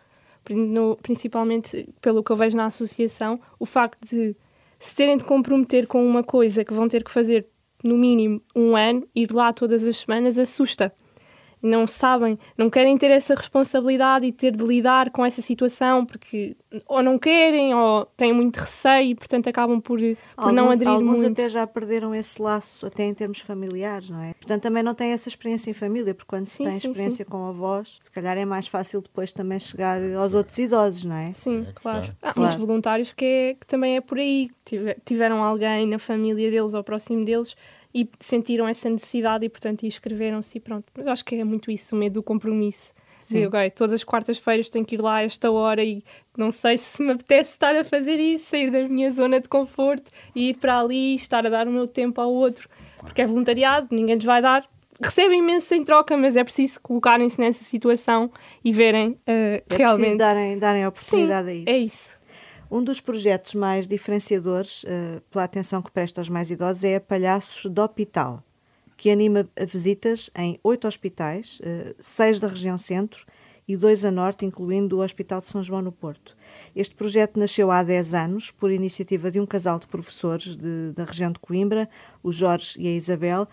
principalmente pelo que eu vejo na associação, o facto de se terem de comprometer com uma coisa que vão ter que fazer no mínimo um ano, ir lá todas as semanas, assusta. Não sabem, não querem ter essa responsabilidade e ter de lidar com essa situação porque ou não querem ou têm muito receio e, portanto, acabam por, por não alguns aderir alguns muito. até já perderam esse laço, até em termos familiares, não é? Portanto, também não têm essa experiência em família, porque quando se Sim, tem sim, experiência com avós, se calhar é mais fácil depois também chegar aos outros idosos, não é? Sim, claro. Há Claro. muitos voluntários que, é- que também é por aí. Tive- Tiveram alguém na família deles ou próximo deles e sentiram essa necessidade e, portanto, inscreveram-se e pronto. Mas eu acho que é muito isso, o medo do compromisso. Sim. De, ok, todas as quartas-feiras tenho que ir lá a esta hora e não sei se me apetece estar a fazer isso, sair da minha zona de conforto e ir para ali, estar a dar o meu tempo ao outro. Porque é voluntariado, ninguém lhes vai dar. Recebem imenso sem troca, mas é preciso colocarem-se nessa situação e verem eh, É realmente. preciso darem, darem Sim, oportunidade a isso. é isso. Um dos projetos mais diferenciadores, eh, pela atenção que presta aos mais idosos, é a Palhaços do Hospital, que anima visitas em oito hospitais, eh, seis da região centro e dois a norte, incluindo o Hospital de São João no Porto. Este projeto nasceu há 10 anos por iniciativa de um casal de professores de, da região de Coimbra, o Jorge e a Isabel,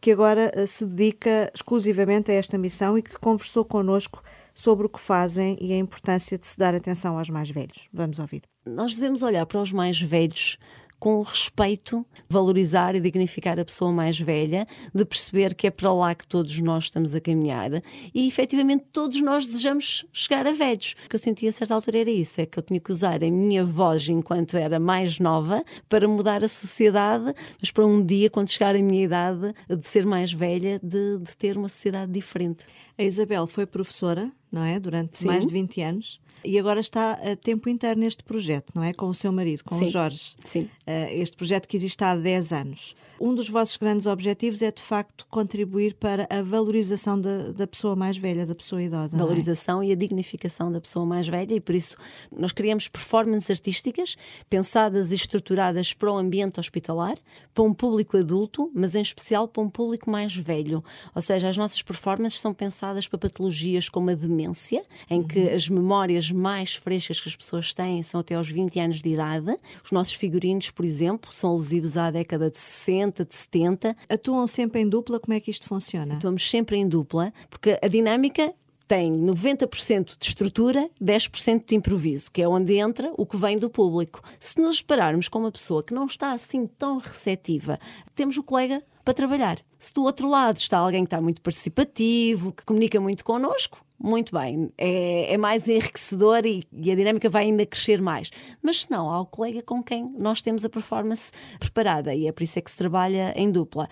que agora eh, se dedica exclusivamente a esta missão e que conversou connosco sobre o que fazem e a importância de se dar atenção aos mais velhos. Vamos ouvir. Nós devemos olhar para os mais velhos com respeito, valorizar e dignificar a pessoa mais velha, de perceber que é para lá que todos nós estamos a caminhar e efetivamente todos nós desejamos chegar a velhos. O que eu sentia a certa altura era isso: é que eu tinha que usar a minha voz enquanto era mais nova para mudar a sociedade, mas para um dia, quando chegar a minha idade, de ser mais velha, de, de ter uma sociedade diferente. A Isabel foi professora, não é? Durante Sim. mais de 20 anos. E agora está a tempo inteiro neste projeto, não é? Com o seu marido, com Sim. o Jorge. Sim. Uh, este projeto que existe há 10 anos. Um dos vossos grandes objetivos é, de facto, contribuir para a valorização da, da pessoa mais velha, da pessoa idosa. É? Valorização é? e a dignificação da pessoa mais velha, e por isso nós criamos performances artísticas pensadas e estruturadas para o ambiente hospitalar, para um público adulto, mas em especial para um público mais velho. Ou seja, as nossas performances são pensadas para patologias como a demência, em que uhum. as memórias mais frescas que as pessoas têm são até aos 20 anos de idade. Os nossos figurinos, por exemplo, são alusivos à década de 60 60, de 70. Atuam sempre em dupla? Como é que isto funciona? Atuamos sempre em dupla, porque a dinâmica tem 90% de estrutura, 10% de improviso, que é onde entra o que vem do público. Se nos pararmos com uma pessoa que não está assim tão receptiva, temos o colega para trabalhar. Se do outro lado está alguém que está muito participativo, que comunica muito connosco, muito bem, é, é mais enriquecedor e, e, a dinâmica vai ainda crescer mais. Mas se não, há o colega com quem nós temos a performance preparada e é por isso é que se trabalha em dupla.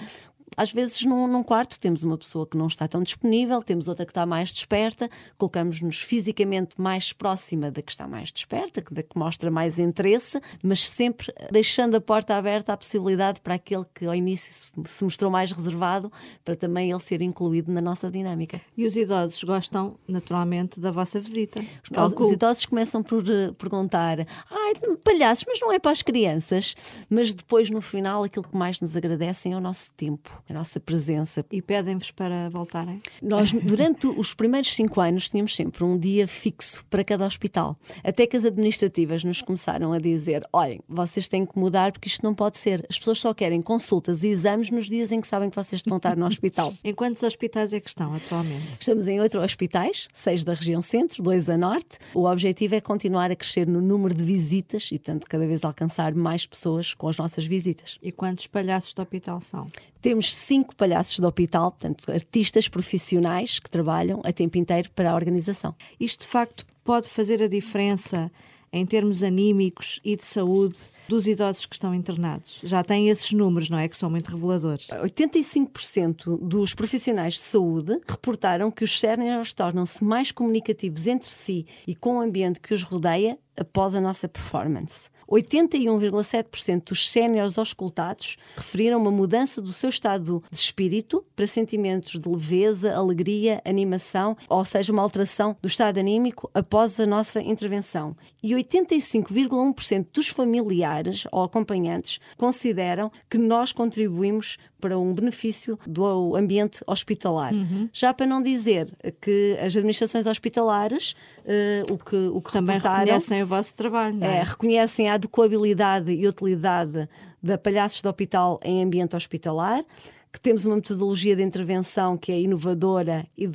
Às vezes, num, num, quarto, temos uma pessoa que não está tão disponível, temos outra que está mais desperta, colocamos-nos fisicamente mais próxima da que está mais desperta, da que mostra mais interesse, mas sempre deixando a porta aberta à possibilidade para aquele que ao início se mostrou mais reservado, para também ele ser incluído na nossa dinâmica. E os idosos gostam, naturalmente, da vossa visita? Os, os idosos começam por uh, perguntar: ai, palhaços, mas não é para as crianças. Mas depois, no final, aquilo que mais nos agradecem é o nosso tempo a nossa presença. E pedem-vos para voltarem? Nós, durante os primeiros cinco anos, tínhamos sempre um dia fixo para cada hospital. Até que as administrativas nos começaram a dizer: olhem, vocês têm que mudar porque isto não pode ser. As pessoas só querem consultas e exames nos dias em que sabem que vocês vão estar no hospital. em quantos hospitais é que estão atualmente? Estamos em oito hospitais, seis da região centro, dois a norte. O objetivo é continuar a crescer no número de visitas e, portanto, cada vez alcançar mais pessoas com as nossas visitas. E quantos palhaços de hospital são? Temos cinco palhaços do hospital, portanto, artistas profissionais que trabalham a tempo inteiro para a organização. Isto, de facto, pode fazer a diferença em termos anímicos e de saúde dos idosos que estão internados? Já têm esses números, não é? Que são muito reveladores. 85% dos profissionais de saúde reportaram que os seniors tornam-se mais comunicativos entre si e com o ambiente que os rodeia após a nossa performance. 81,7% dos séniores auscultados referiram uma mudança do seu estado de espírito para sentimentos de leveza, alegria, animação, ou seja, uma alteração do estado anímico após a nossa intervenção. E 85,1% dos familiares ou acompanhantes consideram que nós contribuímos para um benefício do ambiente hospitalar. Uhum. Já para não dizer que as administrações hospitalares uh, o que, o que também reconhecem o vosso trabalho, é? É, reconhecem a adequabilidade e utilidade da palhaços de hospital em ambiente hospitalar que temos uma metodologia de intervenção que é inovadora e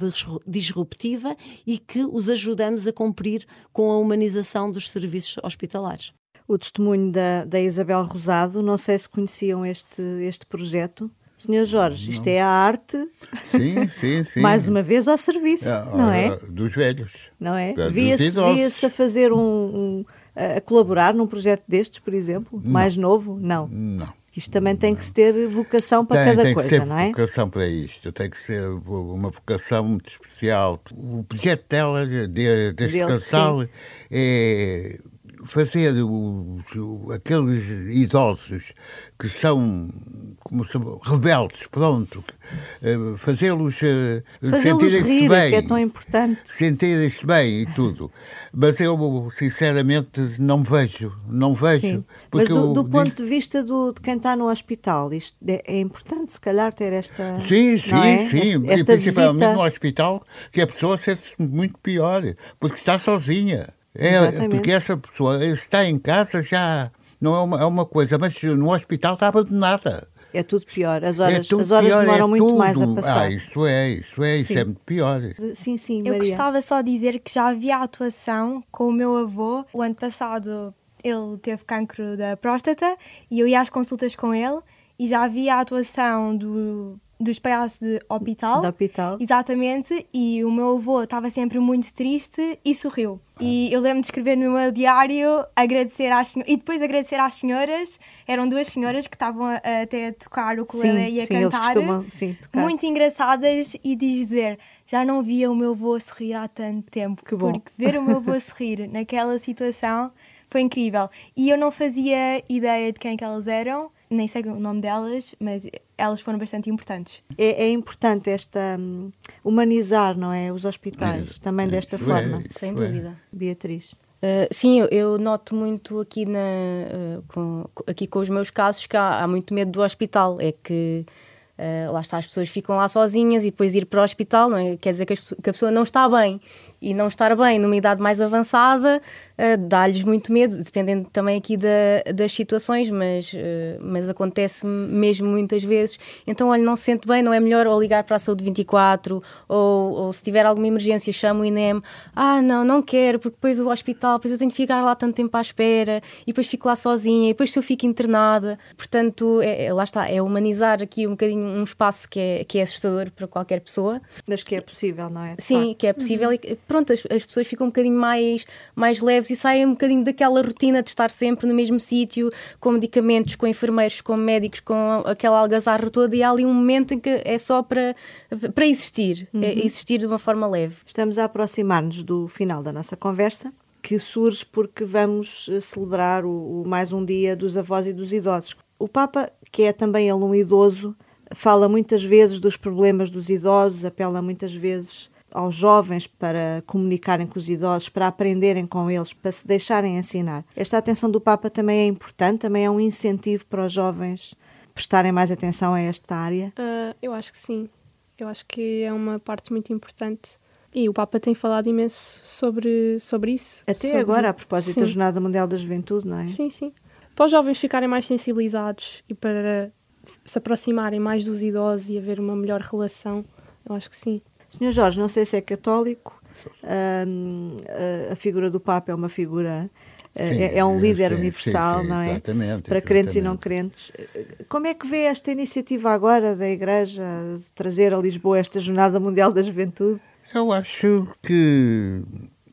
disruptiva e que os ajudamos a cumprir com a humanização dos serviços hospitalares o testemunho da, da Isabel Rosado. Não sei se conheciam este, este projeto. Senhor Jorge, isto não. é a arte. Sim, sim, sim. Mais uma vez ao serviço, é, não é? Dos velhos. Não é? Via-se via a fazer um, um, a colaborar num projeto destes, por exemplo, não. mais novo? Não. Não. Isto também tem que se ter vocação para tem, cada tem coisa, que ter não é? vocação para isto, tem que ser uma vocação muito especial. O projeto dela, de, deste casal, é fazer os, aqueles idosos que são como se, rebeldes, pronto, eh, fazê-los fazê sentirem-se bem, que é tão importante. Sentirem-se bem e tudo. Mas eu, sinceramente, não vejo, não vejo. Mas do, do ponto de vista do, de quem está no hospital, isto é, é importante, se calhar, ter esta. Sim, sim, é? sim. Esta, esta e principalmente visita... no hospital, que a pessoa sente-se muito pior, porque está sozinha. É, porque essa pessoa está em casa já não é uma, é uma coisa, mas no hospital está abandonada. É tudo pior. As horas, é as horas pior, demoram é muito tudo. mais a passar. Ah, isso é, isso é, isso é muito pior. Sim, sim, Maria. Eu gostava só de dizer que já havia atuação com o meu avô. O ano passado ele teve cancro da próstata e eu ia às consultas com ele e já havia a atuação do dos palhaços de hospital. De hospital. Exatamente, e o meu avô estava sempre muito triste e sorriu. E eu lembro de escrever no meu diário, agradecer às e depois agradecer às senhoras, eram duas senhoras que estavam até a tocar o ukulele e a sim, cantar. Costumam, sim, tocar. Muito engraçadas e dizer, já não via o meu avô sorrir há tanto tempo. Que bom. Porque ver o meu avô sorrir naquela situação foi incrível. E eu não fazia ideia de quem que elas eram, nem sei o nome delas, mas elas foram bastante importantes. É, é importante esta um, humanizar, não é, os hospitais, é, também é, desta forma. É, Sem dúvida. Beatriz. Uh, sim, eu, eu, noto muito aqui, na, uh, com, aqui com os meus casos que há, há muito medo do hospital. É que Uh, lá está, as pessoas ficam lá sozinhas e depois ir para o hospital, não é? quer dizer que, que a pessoa não está bem. E não estar bem numa idade mais avançada uh, dá-lhes muito medo, dependendo também aqui da, das situações, mas, uh, mas acontece mesmo muitas vezes. Então, olha, não se sente bem, não é melhor ou ligar para a saúde 24 ou, ou se tiver alguma emergência, chama o INEM. Ah, não, não quero, porque depois o hospital, depois eu tenho que ficar lá tanto tempo à espera e depois fico lá sozinha e depois se eu fico internada. Portanto, é, é, lá está, é humanizar aqui um bocadinho um espaço que é, que é assustador para qualquer pessoa. Mas que é possível, não é? Sim, que é possível uhum. e pronto, as, as, pessoas ficam um bocadinho mais, mais leves e saem um bocadinho daquela rotina de estar sempre no mesmo sítio, com medicamentos, com enfermeiros, com médicos, com aquela algazarra toda e há ali um momento em que é só para, para existir, é uhum. é existir de uma forma leve. Estamos a aproximar-nos do final da nossa conversa que surge porque vamos eh, celebrar o, o, mais um dia dos avós e dos idosos. O Papa, que é também ele um idoso, fala muitas vezes dos problemas dos idosos, apela muitas vezes aos jovens para comunicarem com os idosos, para aprenderem com eles, para se deixarem ensinar. Esta atenção do Papa também é importante, também é um incentivo para os jovens prestarem mais atenção a esta área? Uh, eu acho que sim. Eu acho que é uma parte muito importante. E o Papa tem falado imenso sobre, sobre isso. Até sobre... agora, a propósito sim. da Jornada Mundial da Juventude, não é? Sim, sim. Para os jovens ficarem mais sensibilizados e para se aproximarem mais dos idosos e haver uma melhor relação, eu acho que sim. Senhor Jorge, não sei se é católico, um, a figura do Papa é uma figura eh, Sim, é, é, um líder sim, universal, sim, não é? Para exatamente. crentes e não crentes. Como é que vê esta iniciativa agora da Igreja de trazer a Lisboa esta Jornada Mundial da Juventude? Eu acho que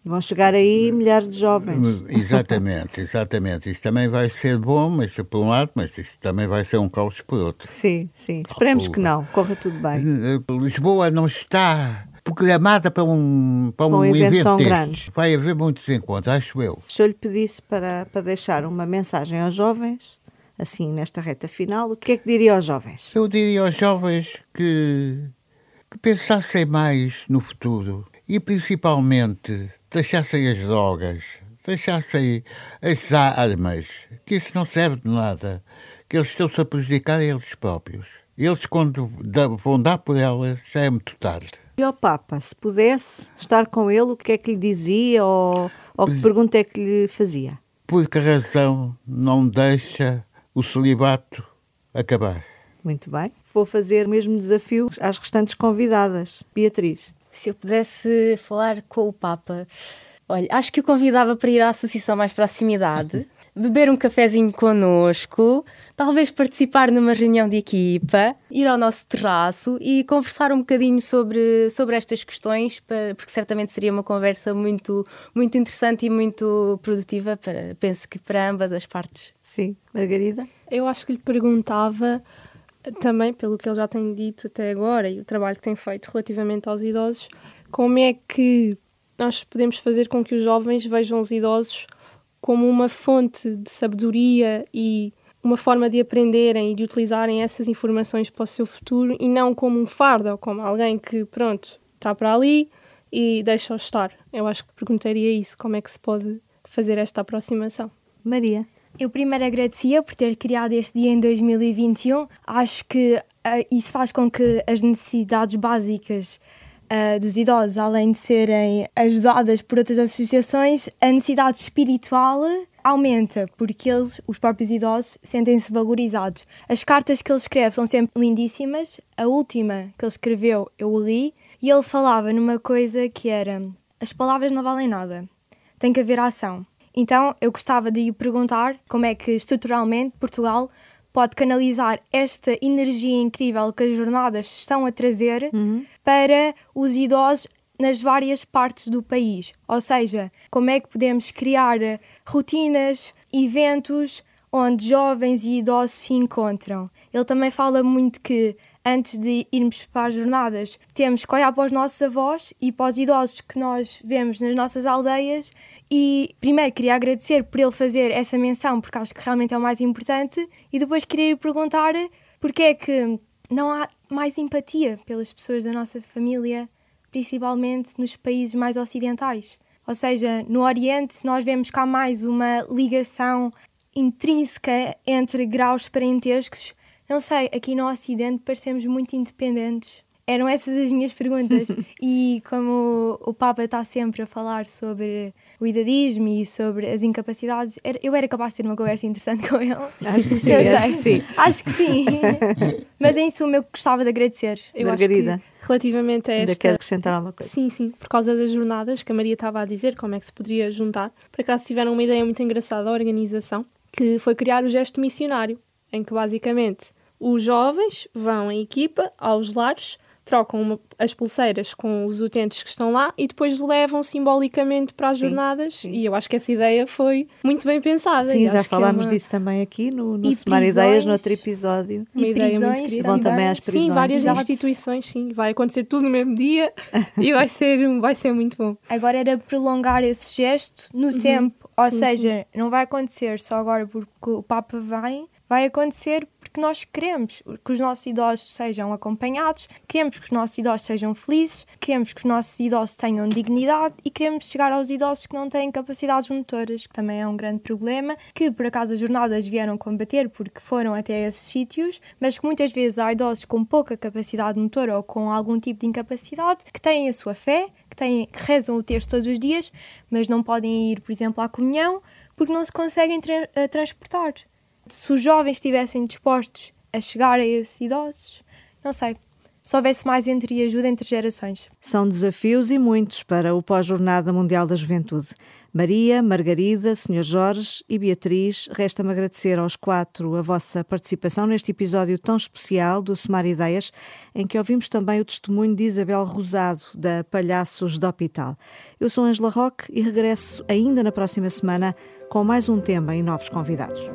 Vão chegar aí milhares de jovens. Exatamente, exatamente. Isto também vai ser bom, mas por um lado, mas isto também vai ser um caos por outro. Sim, sim. Esperemos que não, corra tudo bem. Eh, Lisboa não está programada para um, para um, um evento, evento tão destes. grande. Vai haver muitos encontros, acho eu. Se eu lhe pedisse para, para deixar uma mensagem aos jovens, assim, nesta reta final, o que é que diria aos jovens? Eu diria aos jovens que, que pensassem mais no futuro e principalmente deixassem as drogas, deixassem as armas, que isso não serve de nada, que eles estão-se a prejudicar eles próprios. Eles, quando vão dar por elas, já é muito tarde. E ao Papa, se pudesse estar com ele, o que é que lhe dizia ou, ou que pergunta é que lhe fazia? Por que razão não deixa o celibato acabar? Muito bem. Vou fazer o mesmo desafio às restantes convidadas. Beatriz se eu pudesse falar com o Papa, olha, acho que o convidava para ir à associação mais proximidade, beber um cafezinho connosco, talvez participar numa reunião de equipa, ir ao nosso terraço e conversar um bocadinho sobre, sobre estas questões, para, porque certamente seria uma conversa muito, muito interessante e muito produtiva, para, penso que para ambas as partes. Sim. Margarida? Eu acho que lhe perguntava também pelo que ele já tem dito até agora e o trabalho que tem feito relativamente aos idosos, como é que nós podemos fazer com que os jovens vejam os idosos como uma fonte de sabedoria e uma forma de aprenderem e de utilizarem essas informações para o seu futuro e não como um fardo ou como alguém que, pronto, está para ali e deixa-o estar. Eu acho que perguntaria isso, como é que se pode fazer esta aproximação. Maria. Eu primeiro agradecia por ter criado este dia em 2021. Acho que uh, isso faz com que as necessidades básicas uh, dos idosos, além de serem ajudadas por outras associações, a necessidade espiritual aumenta, porque eles, os próprios idosos, sentem-se valorizados. As cartas que ele escreve são sempre lindíssimas. A última que ele escreveu, eu li, e ele falava numa coisa que era: as palavras não valem nada, tem que haver ação. Então eu gostava de lhe perguntar como é que estruturalmente Portugal pode canalizar esta energia incrível que as jornadas estão a trazer uhum. para os idosos nas várias partes do país. Ou seja, como é que podemos criar rotinas, eventos onde jovens e idosos se encontram. Ele também fala muito que antes de irmos para as jornadas, temos que olhar para os nossos avós e para os idosos que nós vemos nas nossas aldeias. E primeiro queria agradecer por ele fazer essa menção, porque acho que realmente é o mais importante, e depois queria perguntar porque é que não há mais empatia pelas pessoas da nossa família, principalmente nos países mais ocidentais. Ou seja, no Oriente nós vemos há mais uma ligação intrínseca entre graus parentescos não sei, aqui no Ocidente parecemos muito independentes. Eram essas as minhas perguntas. e como o Papa está sempre a falar sobre o idadismo e sobre as incapacidades, eu era capaz de ter uma conversa interessante com ele. Acho que sim, acho que sim. Acho que sim. Mas em suma eu gostava de agradecer. Eu Margarida. relativamente a esta... Ainda quer acrescentar alguma coisa? Sim, sim. Por causa das jornadas que a Maria estava a dizer, como é que se poderia juntar. Por acaso tiveram uma ideia muito engraçada da organização, que foi criar o gesto missionário, em que basicamente os jovens vão em equipa aos lares, trocam uma, as pulseiras com os utentes que estão lá e depois levam simbolicamente para as sim, jornadas. Sim. E eu acho que essa ideia foi muito bem pensada. Sim, já é falámos é uma... disso também aqui no, no Semar Ideias, no outro episódio. Uma e ideia muito querida. Vão também às prisões. Sim, várias instituições, sim. Vai acontecer tudo no mesmo dia e vai ser, vai ser muito bom. Agora era prolongar esse gesto no uhum. tempo. Ou sim, seja, não vai acontecer só agora porque o Papa vem, vai acontecer porque nós queremos que os nossos idosos sejam acompanhados, queremos que os nossos idosos sejam felizes, queremos que os nossos idosos tenham dignidade e queremos chegar aos idosos que não têm capacidades motoras, que também é um grande problema, que por acaso as jornadas vieram combater porque foram até esses sítios, mas que muitas vezes há idosos com pouca capacidade motora ou com algum tipo de incapacidade que têm a sua fé, que, têm, que rezam o texto todos os dias, mas não podem ir, por exemplo, à comunhão porque não se conseguem tra eh, transportar se os jovens estivessem dispostos a chegar a esses idosos, não sei, se houvesse mais entre ajuda entre gerações. São desafios e muitos para o pós-Jornada Mundial da Juventude. Maria, Margarida, Sr. Jorge e Beatriz, resta-me agradecer aos quatro a vossa participação neste episódio tão especial do Somar Ideias, em que ouvimos também o testemunho de Isabel Rosado, da Palhaços do Hospital. Eu sou Angela Roque e regresso ainda na próxima semana com mais um tema e novos convidados.